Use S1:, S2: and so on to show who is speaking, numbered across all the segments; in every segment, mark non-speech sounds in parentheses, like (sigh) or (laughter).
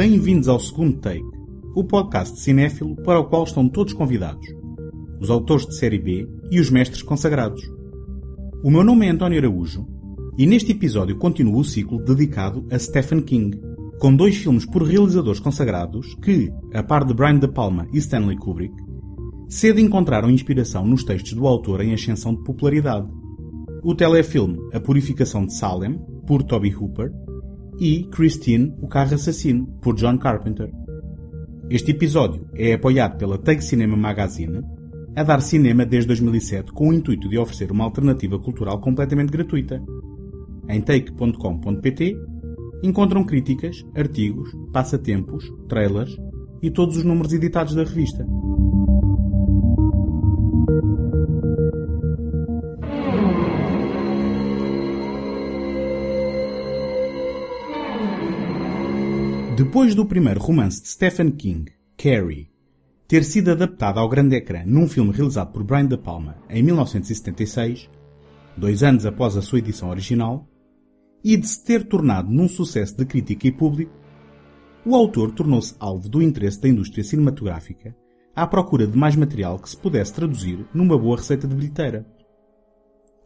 S1: Bem-vindos ao segundo take, o podcast cinéfilo para o qual estão todos convidados, os autores de série B e os mestres consagrados. O meu nome é António Araújo e neste episódio continuo o ciclo dedicado a Stephen King, com dois filmes por realizadores consagrados que, a par de Brian De Palma e Stanley Kubrick, cedo encontraram inspiração nos textos do autor em ascensão de popularidade. O telefilme A Purificação de Salem, por Toby Hooper, e Christine, o Carro Assassino, por John Carpenter. Este episódio é apoiado pela Take Cinema Magazine, a dar cinema desde 2007 com o intuito de oferecer uma alternativa cultural completamente gratuita. Em take.com.pt encontram críticas, artigos, passatempos, trailers e todos os números editados da revista. Depois do primeiro romance de Stephen King, Carrie, ter sido adaptado ao grande ecrã num filme realizado por Brian De Palma em 1976, dois anos após a sua edição original, e de se ter tornado num sucesso de crítica e público, o autor tornou-se alvo do interesse da indústria cinematográfica à procura de mais material que se pudesse traduzir numa boa receita de bilheteira.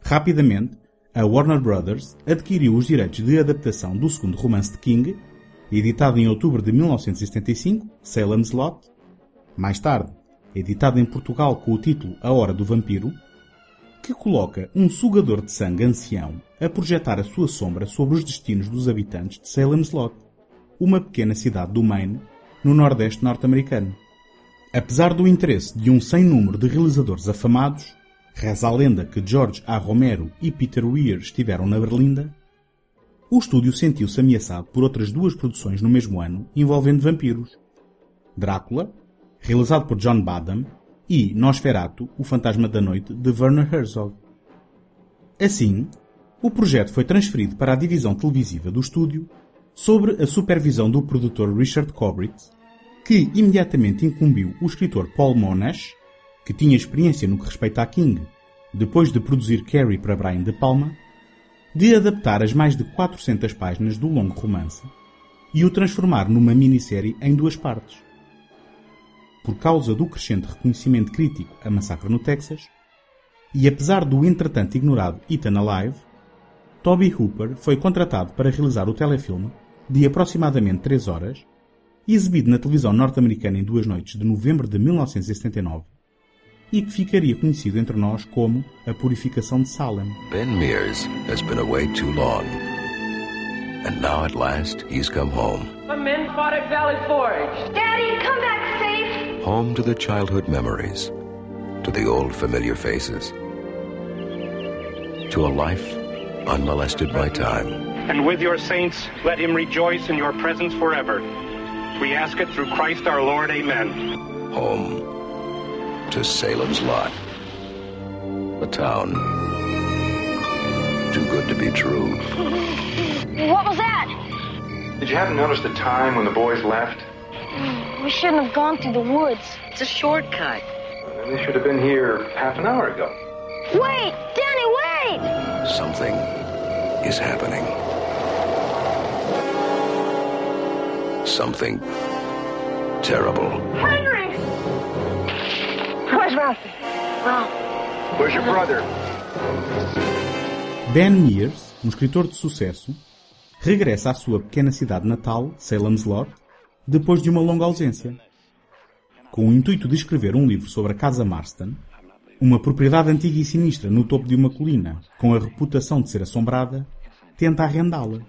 S1: Rapidamente, a Warner Brothers adquiriu os direitos de adaptação do segundo romance de King editado em outubro de 1975, Salem's Lot. Mais tarde, editado em Portugal com o título A Hora do Vampiro, que coloca um sugador de sangue ancião a projetar a sua sombra sobre os destinos dos habitantes de Salem's Lot, uma pequena cidade do Maine, no nordeste norte-americano. Apesar do interesse de um sem número de realizadores afamados, reza a lenda que George A. Romero e Peter Weir estiveram na Berlinda, o estúdio sentiu-se ameaçado por outras duas produções no mesmo ano envolvendo vampiros. Drácula, realizado por John Badham, e Nosferatu, o Fantasma da Noite, de Werner Herzog. Assim, o projeto foi transferido para a divisão televisiva do estúdio, sobre a supervisão do produtor Richard Cobritz, que imediatamente incumbiu o escritor Paul Monash, que tinha experiência no que respeita a King, depois de produzir Carrie para Brian De Palma, de adaptar as mais de 400 páginas do longo romance e o transformar numa minissérie em duas partes. Por causa do crescente reconhecimento crítico a Massacre no Texas, e apesar do entretanto ignorado Ethan Alive, Toby Hooper foi contratado para realizar o telefilme de aproximadamente 3 horas, exibido na televisão norte-americana em duas noites de novembro de 1979, e que ficaria conhecido entre nós como a Purificação de Salem.
S2: Ben Mears has been away too long. And now at last he's come home.
S3: The men fought at Valley Forge.
S4: Daddy, come back safe.
S2: Home to the childhood memories, to the old familiar faces, to a life unmolested by time.
S5: And with your saints, let him rejoice in your presence forever. We ask it through Christ our Lord. Amen.
S2: Home to Salem's Lot. A town too good to be true.
S4: What was that?
S6: Did you happen to notice the time when the boys left?
S4: We shouldn't have gone through the woods.
S3: It's a shortcut.
S6: Well, they should have been here half an hour ago.
S4: Wait! Danny, wait!
S2: Something is happening. Something terrible.
S4: Henry! Where's Ralphie? Ralph.
S6: Where's your brother?
S1: Ben Mears, um escritor de sucesso, regressa à sua pequena cidade natal, Salem's Lot, depois de uma longa ausência. Com o intuito de escrever um livro sobre a Casa Marston, uma propriedade antiga e sinistra no topo de uma colina, com a reputação de ser assombrada, tenta arrendá-la.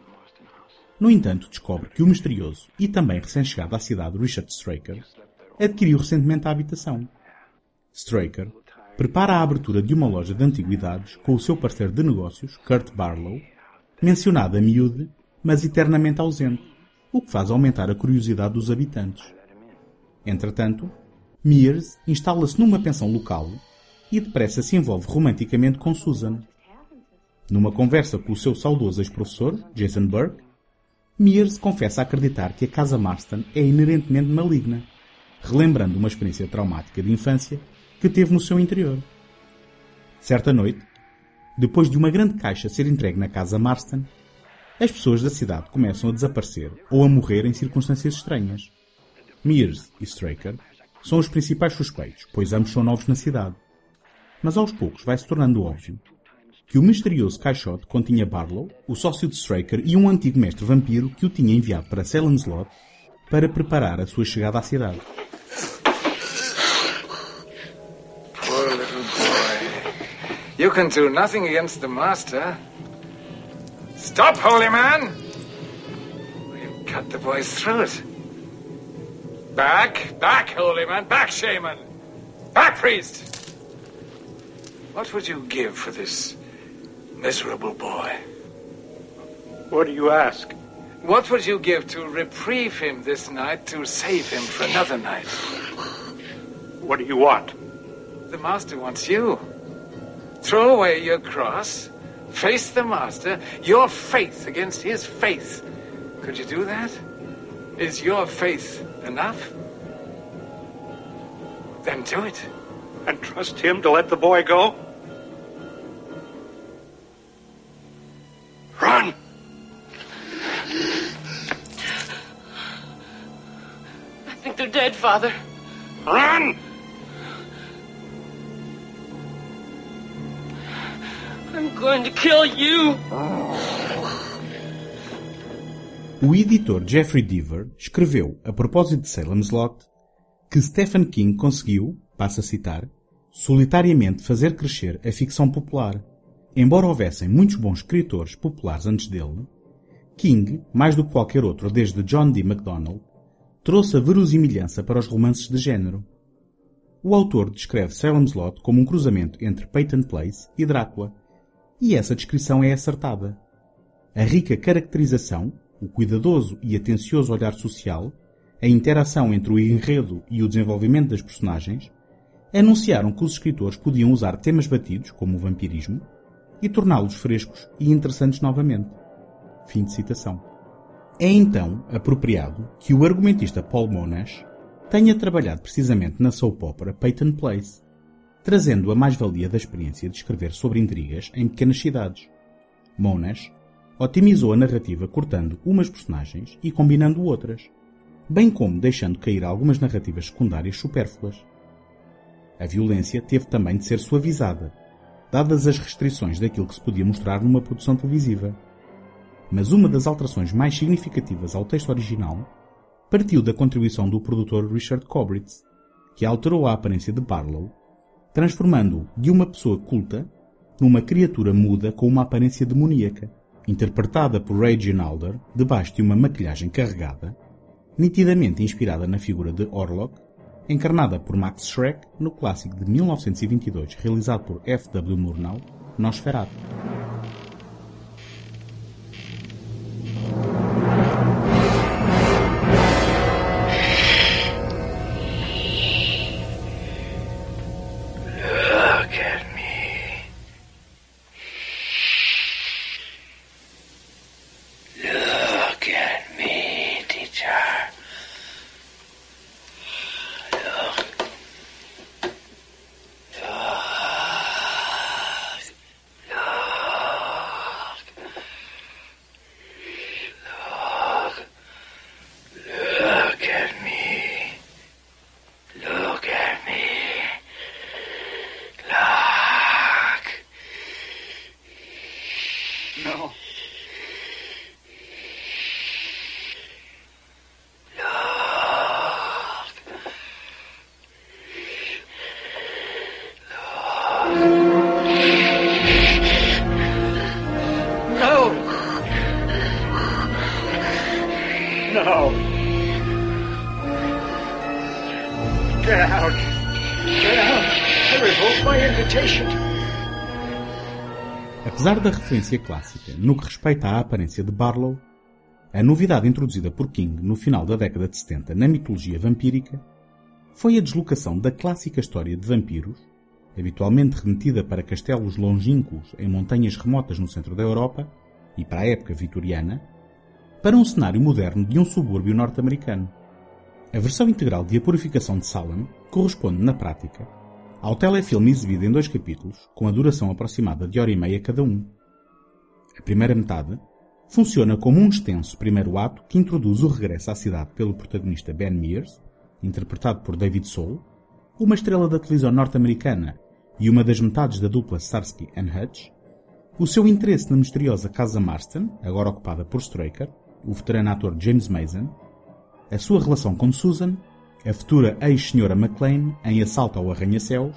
S1: No entanto, descobre que o misterioso e também recém-chegado à cidade Richard Straker adquiriu recentemente a habitação. Straker prepara a abertura de uma loja de antiguidades com o seu parceiro de negócios, Kurt Barlow, mencionado a miúde, mas eternamente ausente, o que faz aumentar a curiosidade dos habitantes. Entretanto, Mears instala-se numa pensão local e depressa se envolve romanticamente com Susan. Numa conversa com o seu saudoso ex-professor, Jason Burke, Mears confessa acreditar que a Casa Marston é inerentemente maligna, relembrando uma experiência traumática de infância que teve no seu interior. Certa noite, depois de uma grande caixa ser entregue na casa Marston, as pessoas da cidade começam a desaparecer ou a morrer em circunstâncias estranhas. Mears e Straker são os principais suspeitos, pois ambos são novos na cidade. Mas aos poucos vai-se tornando óbvio que o misterioso caixote continha Barlow, o sócio de Straker e um antigo mestre vampiro que o tinha enviado para Salem's Lot para preparar a sua chegada à cidade.
S7: You can do nothing against the master. Stop, holy man! You cut the boy's throat. Back, back, holy man, back, shaman! Back, priest! What would you give for this miserable boy?
S5: What do you ask?
S7: What would you give to reprieve him this night to save him for another night?
S5: What do you want?
S7: The master wants you. Throw away your cross, face the master, your faith against his faith. Could you do that? Is your faith enough? Then do it.
S5: And trust him to let the boy go? Run!
S3: I think they're dead, Father.
S5: Run!
S3: I'm going to kill you.
S1: O editor Jeffrey Deaver escreveu, a propósito de Salem's Lot, que Stephen King conseguiu, passa a citar, solitariamente fazer crescer a ficção popular. Embora houvessem muitos bons escritores populares antes dele, King, mais do que qualquer outro desde John D. MacDonald, trouxe a verosimilhança para os romances de género. O autor descreve Salem's Lot como um cruzamento entre Peyton Place e Drácula, e essa descrição é acertada. A rica caracterização, o cuidadoso e atencioso olhar social, a interação entre o enredo e o desenvolvimento das personagens, anunciaram que os escritores podiam usar temas batidos, como o vampirismo, e torná-los frescos e interessantes novamente. Fim de citação. É então apropriado que o argumentista Paul Monash tenha trabalhado precisamente na soap opera Peyton Place, trazendo a mais-valia da experiência de escrever sobre intrigas em pequenas cidades. Monash otimizou a narrativa cortando umas personagens e combinando outras, bem como deixando cair algumas narrativas secundárias supérfluas. A violência teve também de ser suavizada, dadas as restrições daquilo que se podia mostrar numa produção televisiva. Mas uma das alterações mais significativas ao texto original partiu da contribuição do produtor Richard Cobritz, que alterou a aparência de Barlow, transformando-o de uma pessoa culta numa criatura muda com uma aparência demoníaca, interpretada por Reginald Alder debaixo de uma maquilhagem carregada, nitidamente inspirada na figura de Orlok, encarnada por Max Schreck no clássico de 1922 realizado por F. W. Murnau, Nosferatu. Referência clássica no que respeita à aparência de Barlow, a novidade introduzida por King no final da década de 70 na mitologia vampírica foi a deslocação da clássica história de vampiros, habitualmente remetida para castelos longínquos em montanhas remotas no centro da Europa e para a época vitoriana, para um cenário moderno de um subúrbio norte-americano. A versão integral de A Purificação de Salem corresponde, na prática, ao telefilme exibido em dois capítulos, com a duração aproximada de hora e meia cada um. A primeira metade funciona como um extenso primeiro ato que introduz o regresso à cidade pelo protagonista Ben Mears, interpretado por David Soul, uma estrela da televisão norte-americana e uma das metades da dupla Starsky and Hutch, o seu interesse na misteriosa Casa Marston, agora ocupada por Straker, o veterano ator James Mason, a sua relação com Susan, a futura ex-senhora McLean em Assalto ao Arranha-Céus,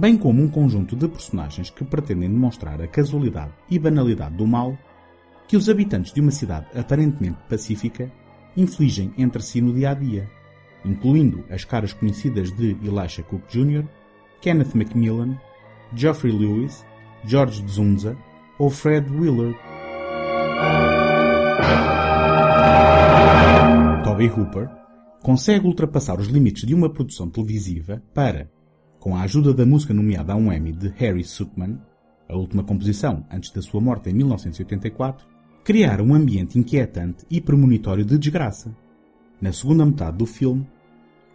S1: bem como um conjunto de personagens que pretendem demonstrar a casualidade e banalidade do mal que os habitantes de uma cidade aparentemente pacífica infligem entre si no dia a dia, incluindo as caras conhecidas de Elisha Cook Jr., Kenneth Macmillan, Geoffrey Lewis, George Dzunza ou Fred Willard. Toby Hooper consegue ultrapassar os limites de uma produção televisiva para, com a ajuda da música nomeada a um Emmy de Harry Sukman, a última composição antes da sua morte em 1984, criar um ambiente inquietante e premonitório de desgraça. Na segunda metade do filme,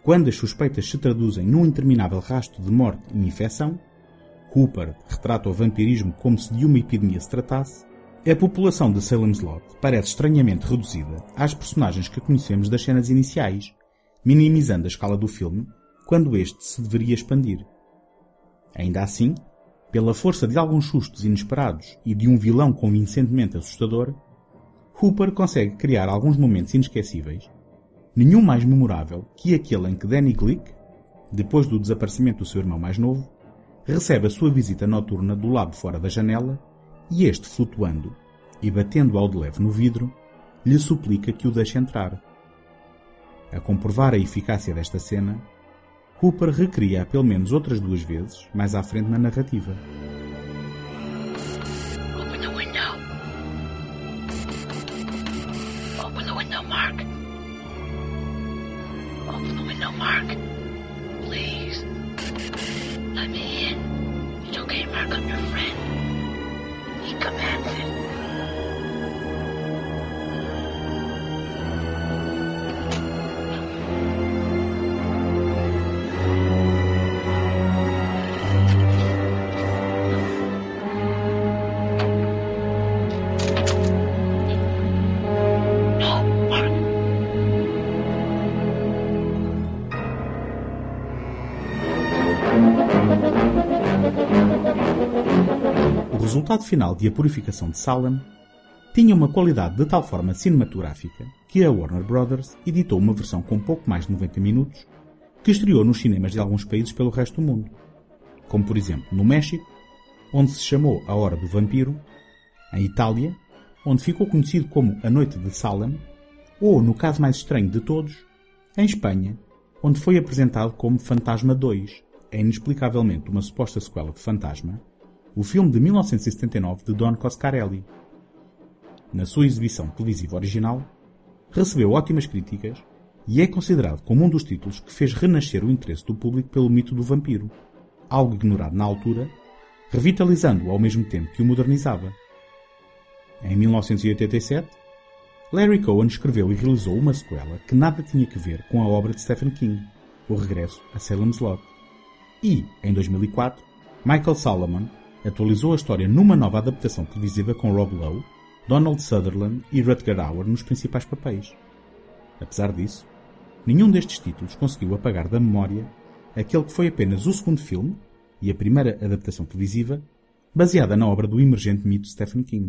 S1: quando as suspeitas se traduzem num interminável rasto de morte e infecção, Hooper retrata o vampirismo como se de uma epidemia se tratasse, a população de Salem's Lot parece estranhamente reduzida às personagens que conhecemos das cenas iniciais, minimizando a escala do filme quando este se deveria expandir. Ainda assim, pela força de alguns sustos inesperados e de um vilão convincentemente assustador, Hooper consegue criar alguns momentos inesquecíveis nenhum mais memorável que aquele em que Danny Glick, depois do desaparecimento do seu irmão mais novo, recebe a sua visita noturna do lado fora da janela e este, flutuando e batendo ao de leve no vidro, lhe suplica que o deixe entrar. A comprovar a eficácia desta cena, Hooper recria-a pelo menos outras duas vezes mais à frente na narrativa.
S8: Mark. Mark. Let me in. It's okay, Mark. I'm your friend. He commands it.
S1: Resultado final de A Purificação de Salem tinha uma qualidade de tal forma cinematográfica que a Warner Brothers editou uma versão com pouco mais de 90 minutos que estreou nos cinemas de alguns países pelo resto do mundo, como por exemplo no México, onde se chamou A Hora do Vampiro, em Itália, onde ficou conhecido como A Noite de Salem, ou, no caso mais estranho de todos, em Espanha, onde foi apresentado como Fantasma 2, é inexplicavelmente uma suposta sequela de Fantasma, o filme de 1979 de Don Coscarelli. Na sua exibição televisiva original, recebeu ótimas críticas e é considerado como um dos títulos que fez renascer o interesse do público pelo mito do vampiro, algo ignorado na altura, revitalizando-o ao mesmo tempo que o modernizava. Em 1987, Larry Cohen escreveu e realizou uma sequela que nada tinha que ver com a obra de Stephen King, O Regresso a Salem's Lot. E, em 2004, Michael Solomon atualizou a história numa nova adaptação televisiva com Rob Lowe, Donald Sutherland e Rutger Hauer nos principais papéis. Apesar disso, nenhum destes títulos conseguiu apagar da memória aquele que foi apenas o segundo filme e a primeira adaptação televisiva baseada na obra do emergente mito Stephen King.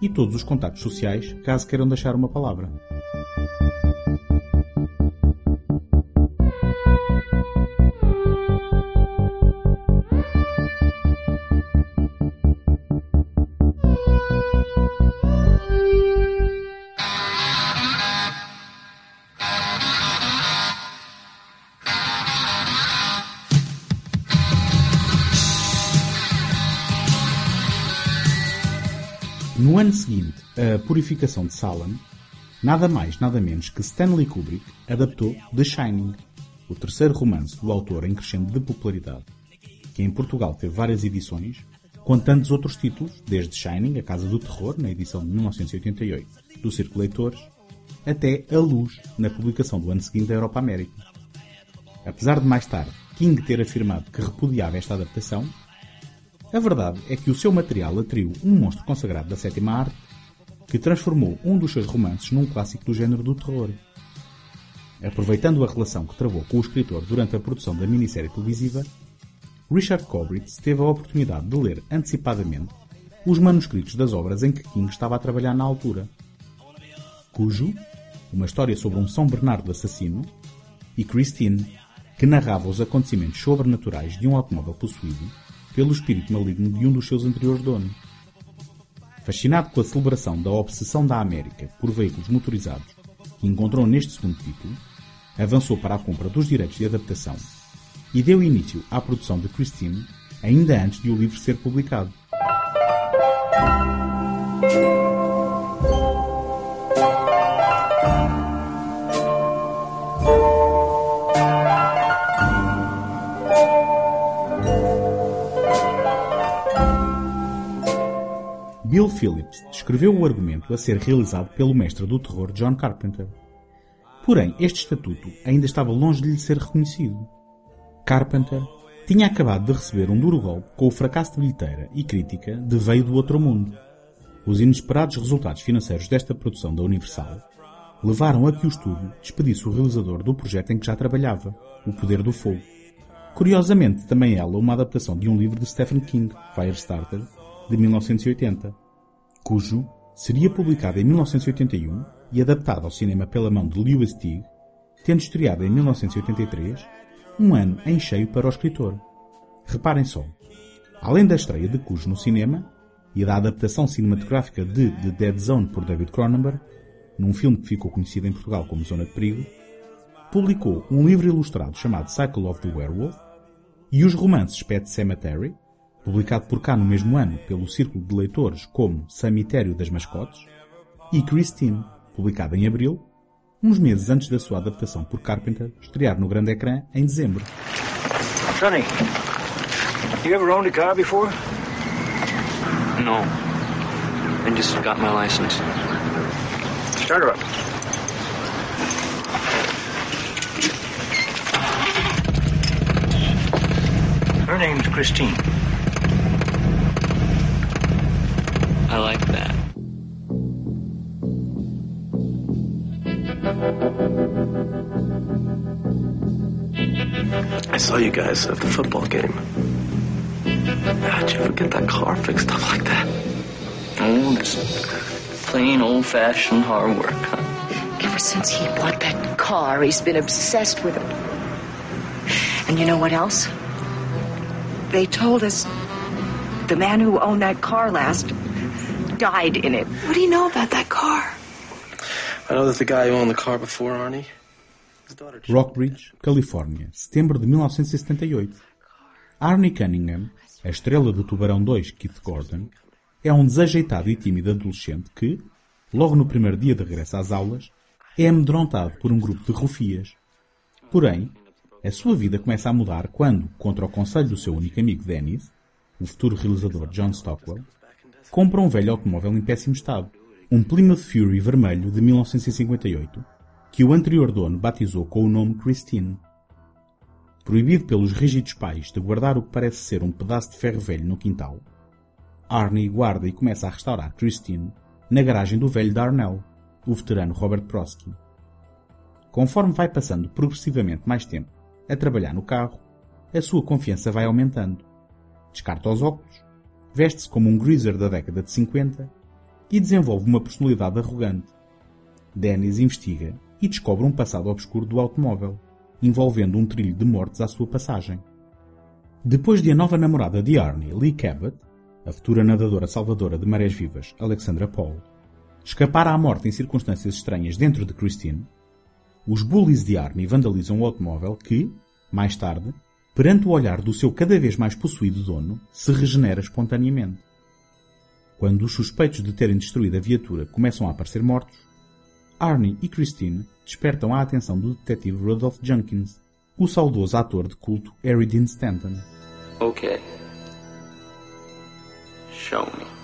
S1: e todos os contactos sociais caso queiram deixar uma palavra. No ano seguinte, a Purificação de Salem, nada mais, nada menos que Stanley Kubrick adaptou The Shining, o terceiro romance do autor em crescendo de popularidade, que em Portugal teve várias edições, com tantos outros títulos, desde Shining, A Casa do Terror, na edição de 1988, do Círculo Leitores, até A Luz, na publicação do ano seguinte da Europa América. Apesar de mais tarde King ter afirmado que repudiava esta adaptação, a verdade é que o seu material atraiu um monstro consagrado da sétima arte que transformou um dos seus romances num clássico do género do terror. Aproveitando a relação que travou com o escritor durante a produção da minissérie televisiva, Richard Cobritz teve a oportunidade de ler antecipadamente os manuscritos das obras em que King estava a trabalhar na altura. Cujo, uma história sobre um São Bernardo assassino, e Christine, que narrava os acontecimentos sobrenaturais de um automóvel possuído pelo espírito maligno de um dos seus anteriores donos. Fascinado com a celebração da obsessão da América por veículos motorizados que encontrou neste segundo título, avançou para a compra dos direitos de adaptação e deu início à produção de Christine ainda antes de o livro ser publicado. Bill Phillips descreveu o argumento a ser realizado pelo mestre do terror John Carpenter. Porém, este estatuto ainda estava longe de lhe ser reconhecido. Carpenter tinha acabado de receber um duro golpe com o fracasso de bilheteira e crítica de Veio do Outro Mundo. Os inesperados resultados financeiros desta produção da Universal levaram a que o estúdio despedisse o realizador do projeto em que já trabalhava, O Poder do Fogo. Curiosamente, também ela uma adaptação de um livro de Stephen King, Firestarter, de 1980 cujo seria publicado em 1981 e adaptado ao cinema pela mão de Lewis Teague, tendo estreado em 1983, um ano em cheio para o escritor. Reparem só, além da estreia de Cujo no cinema e da adaptação cinematográfica de The Dead Zone por David Cronenberg, num filme que ficou conhecido em Portugal como Zona de Perigo, publicou um livro ilustrado chamado Cycle of the Werewolf e os romances Pet Cemetery, publicado por cá no mesmo ano pelo Círculo de Leitores como Cemitério das Mascotes, e Christine, publicado em abril, uns meses antes da sua adaptação por Carpenter estrear no grande ecrã em dezembro.
S9: Sonny, you ever owned a car before?
S10: No. I just got my license.
S9: Start her up. Her name's Christine.
S10: I like that.
S11: I saw you guys at the football game. How'd you ever get that car fixed up like that?
S10: Oh, just plain old fashioned hard work, huh?
S12: Ever since he bought that car, he's been obsessed with it. And you know what else? They told us the man who owned that car last died in it. What do you know about that car?
S11: I know that the guy who owned the car before Arnie.
S1: Rockbridge, Califórnia, setembro de 1978. Arnie Cunningham, a estrela do Tubarão 2, Keith Gordon, é um desajeitado e tímido adolescente que, logo no primeiro dia de regresso às aulas, é amedrontado por um grupo de rufias. Porém, a sua vida começa a mudar quando, contra o conselho do seu único amigo Dennis, o futuro realizador John Stockwell, compra um velho automóvel em péssimo estado, um Plymouth Fury vermelho de 1958, que o anterior dono batizou com o nome Christine. Proibido pelos rígidos pais de guardar o que parece ser um pedaço de ferro velho no quintal, Arnie guarda e começa a restaurar Christine na garagem do velho Darnell, o veterano Robert Prosky. Conforme vai passando progressivamente mais tempo a trabalhar no carro, a sua confiança vai aumentando. Descarta os óculos, veste-se como um greaser da década de 50 e desenvolve uma personalidade arrogante. Dennis investiga e descobre um passado obscuro do automóvel, envolvendo um trilho de mortes à sua passagem. Depois de a nova namorada de Arnie, Lee Cabot, a futura nadadora salvadora de marés vivas, Alexandra Paul, escapar à morte em circunstâncias estranhas dentro de Christine, os bullies de Arnie vandalizam o automóvel que, mais tarde, perante o olhar do seu cada vez mais possuído dono, se regenera espontaneamente. Quando os suspeitos de terem destruído a viatura começam a aparecer mortos, Arnie e Christine despertam a atenção do detetive Rudolph Jenkins, o saudoso ator de culto Harry Dean Stanton.
S10: Okay. Show me.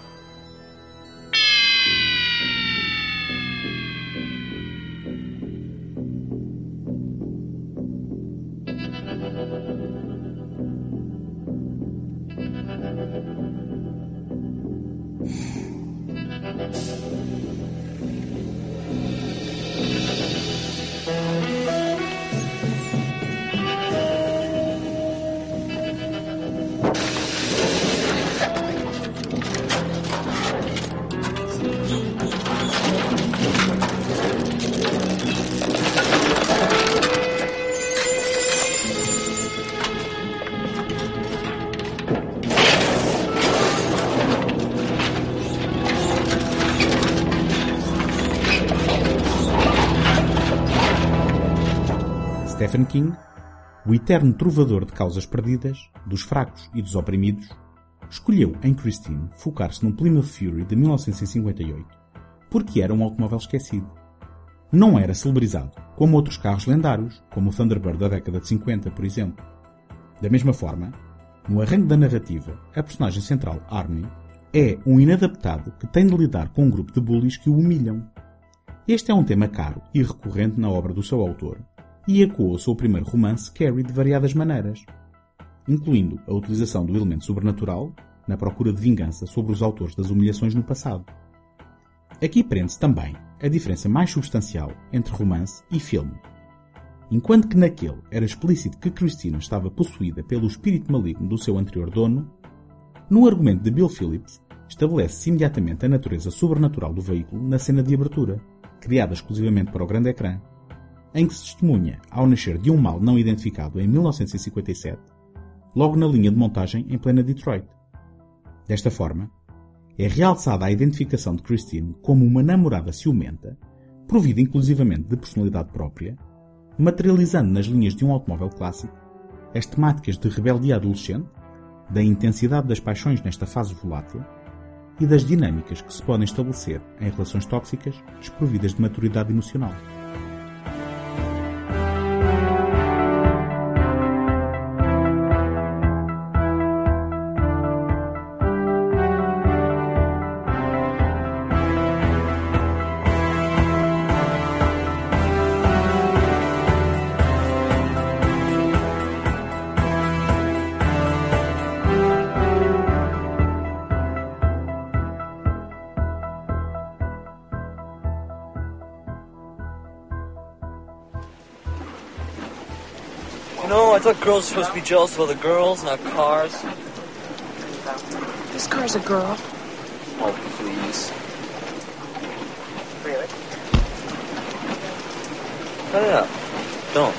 S1: Stephen King, o eterno trovador de causas perdidas, dos fracos e dos oprimidos, escolheu em Christine focar-se no Plymouth Fury de 1958 porque era um automóvel esquecido. Não era celebrizado, como outros carros lendários, como o Thunderbird da década de 50, por exemplo. Da mesma forma, no arranque da narrativa, a personagem central, Arnie, é um inadaptado que tem de lidar com um grupo de bullies que o humilham. Este é um tema caro e recorrente na obra do seu autor, e ecoa o seu primeiro romance Carrie de variadas maneiras, incluindo a utilização do elemento sobrenatural na procura de vingança sobre os autores das humilhações no passado. Aqui prende-se também a diferença mais substancial entre romance e filme. Enquanto que naquele era explícito que Christina estava possuída pelo espírito maligno do seu anterior dono, no argumento de Bill Phillips estabelece-se imediatamente a natureza sobrenatural do veículo na cena de abertura, criada exclusivamente para o grande ecrã, em que se testemunha ao nascer de um mal não identificado em 1957, logo na linha de montagem em plena Detroit. Desta forma, é realçada a identificação de Christine como uma namorada ciumenta, provida inclusivamente de personalidade própria, materializando nas linhas de um automóvel clássico as temáticas de rebeldia adolescente, da intensidade das paixões nesta fase volátil e das dinâmicas que se podem estabelecer em relações tóxicas desprovidas de maturidade emocional.
S10: Thought girls were supposed to be jealous of other girls, not cars.
S12: This car's a girl.
S10: Oh, please.
S12: Really?
S10: Cut it up. Don't.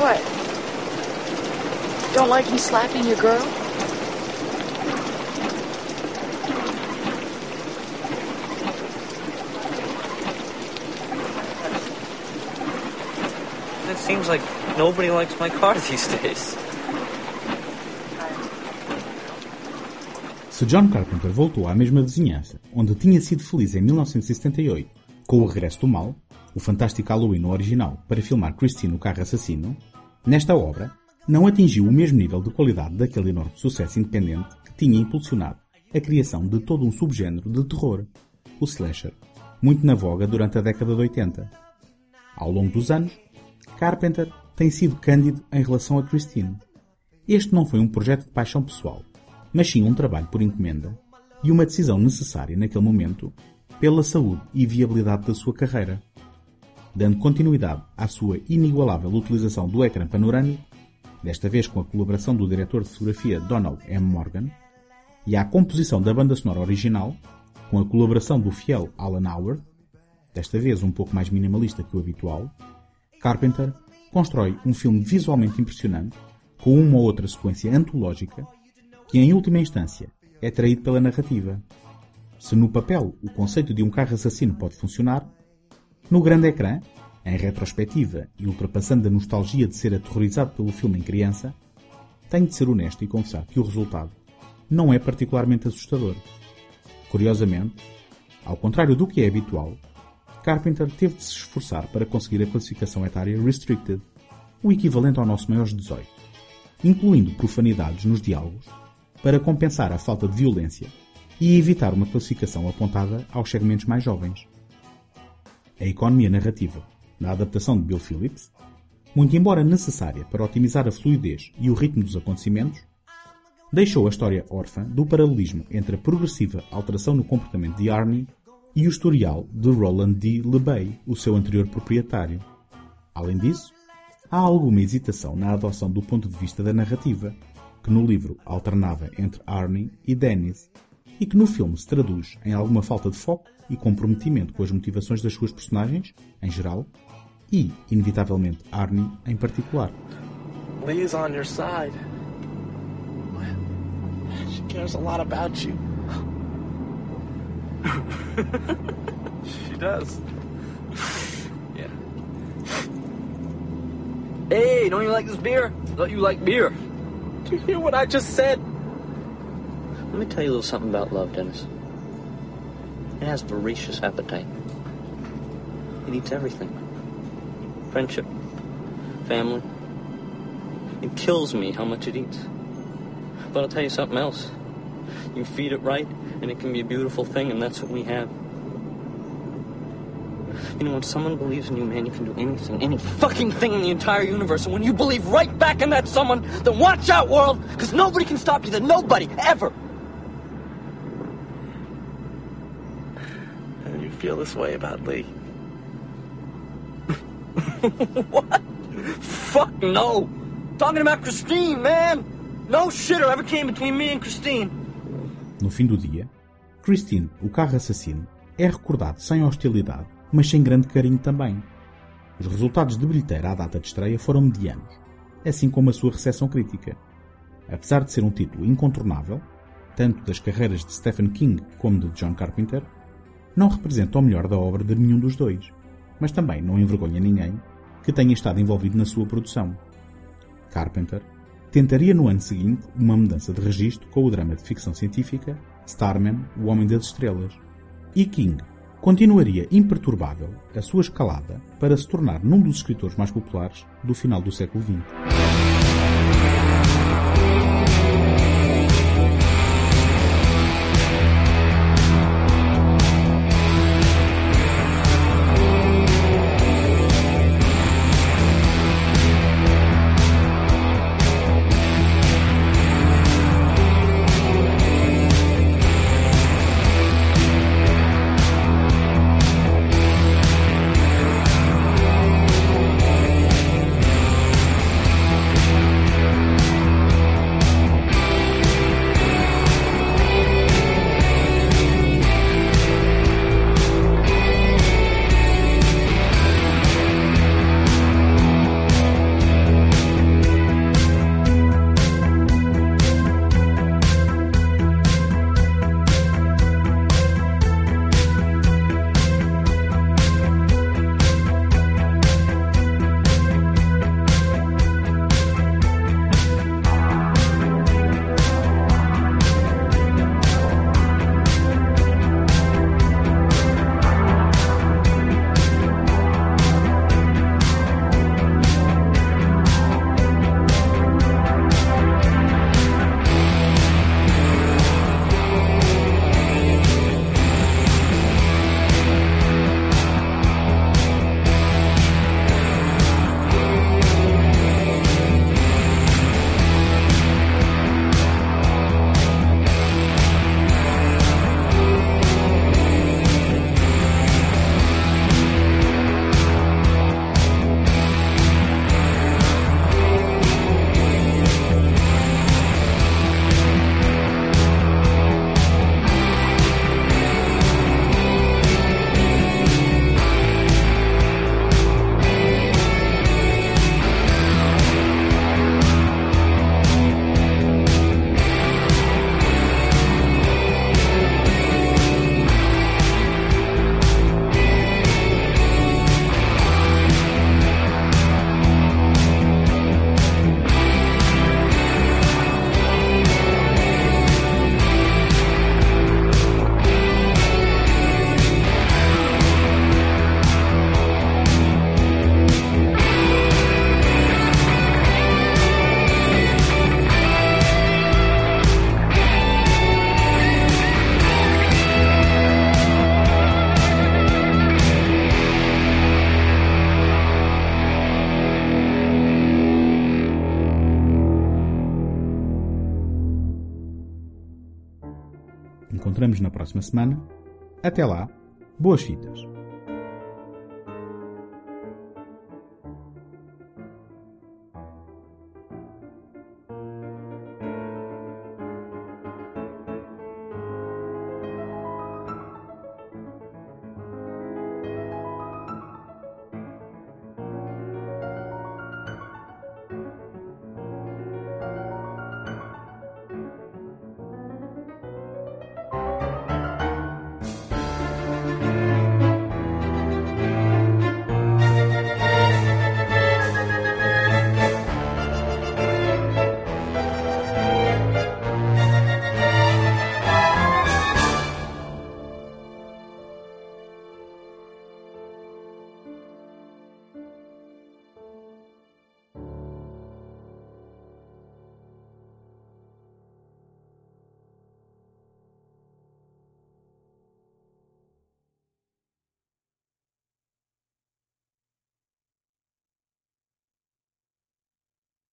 S12: What? Don't like me slapping your girl?
S10: Nobody likes my car (laughs) these days.
S1: Se John Carpenter voltou à mesma vizinhança, onde tinha sido feliz em 1978, com o regresso do mal, o fantástico Halloween original, para filmar Christine o carro assassino, nesta obra não atingiu o mesmo nível de qualidade daquele enorme sucesso independente que tinha impulsionado a criação de todo um subgénero de terror, o slasher, muito na voga durante a década de 80. Ao longo dos anos, Carpenter tem sido cândido em relação a Christine. Este não foi um projeto de paixão pessoal, mas sim um trabalho por encomenda e uma decisão necessária naquele momento pela saúde e viabilidade da sua carreira. Dando continuidade à sua inigualável utilização do ecrã panorâmico, desta vez com a colaboração do diretor de fotografia Donald M. Morgan, e à composição da banda sonora original, com a colaboração do fiel Alan Howard, desta vez um pouco mais minimalista que o habitual, Carpenter constrói um filme visualmente impressionante, com uma ou outra sequência antológica, que em última instância é traído pela narrativa. Se no papel o conceito de um carro assassino pode funcionar, no grande ecrã, em retrospectiva e ultrapassando a nostalgia de ser aterrorizado pelo filme em criança, tenho de ser honesto e confessar que o resultado não é particularmente assustador. Curiosamente, ao contrário do que é habitual, Carpenter teve de se esforçar para conseguir a classificação etária Restricted, o equivalente ao nosso maior 18, incluindo profanidades nos diálogos, para compensar a falta de violência e evitar uma classificação apontada aos segmentos mais jovens. A economia narrativa da adaptação de Bill Phillips, muito embora necessária para otimizar a fluidez e o ritmo dos acontecimentos, deixou a história órfã do paralelismo entre a progressiva alteração no comportamento de Arnie e o historial de Roland D. LeBay, o seu anterior proprietário. Além disso, há alguma hesitação na adoção do ponto de vista da narrativa, que no livro alternava entre Arnie e Dennis, e que no filme se traduz em alguma falta de foco e comprometimento com as motivações das suas personagens, em geral, e, inevitavelmente, Arnie em particular.
S11: Lee's on your side. She cares a lot about you. (laughs) she does.
S10: Yeah. Hey, don't you like this beer? Thought you like beer.
S11: Do you hear what I just said?
S10: Let me tell you a little something about love, Dennis. It has voracious appetite. It eats everything. Friendship, family. It kills me how much it eats. But I'll tell you something else. You feed it right, and it can be a beautiful thing, and that's what we have. You know, when someone believes in you, man, you can do anything, any fucking thing in the entire universe. And when you believe right back in that someone, then watch out, world, because nobody can stop you. Then nobody, ever.
S11: And you feel this way about Lee. (laughs)
S10: what? Fuck no. Talking about Christine, man. No shitter ever came between me and Christine.
S1: No fim do dia, Christine, o carro assassino, é recordado sem hostilidade, mas sem grande carinho também. Os resultados de bilheteira à data de estreia foram medianos, assim como a sua recepção crítica. Apesar de ser um título incontornável, tanto das carreiras de Stephen King como de John Carpenter, não representa o melhor da obra de nenhum dos dois, mas também não envergonha ninguém que tenha estado envolvido na sua produção. Carpenter tentaria no ano seguinte uma mudança de registro com o drama de ficção científica Starman, O Homem das Estrelas. E King continuaria imperturbável a sua escalada para se tornar num dos escritores mais populares do final do século XX. Semana. Até lá, boas fitas!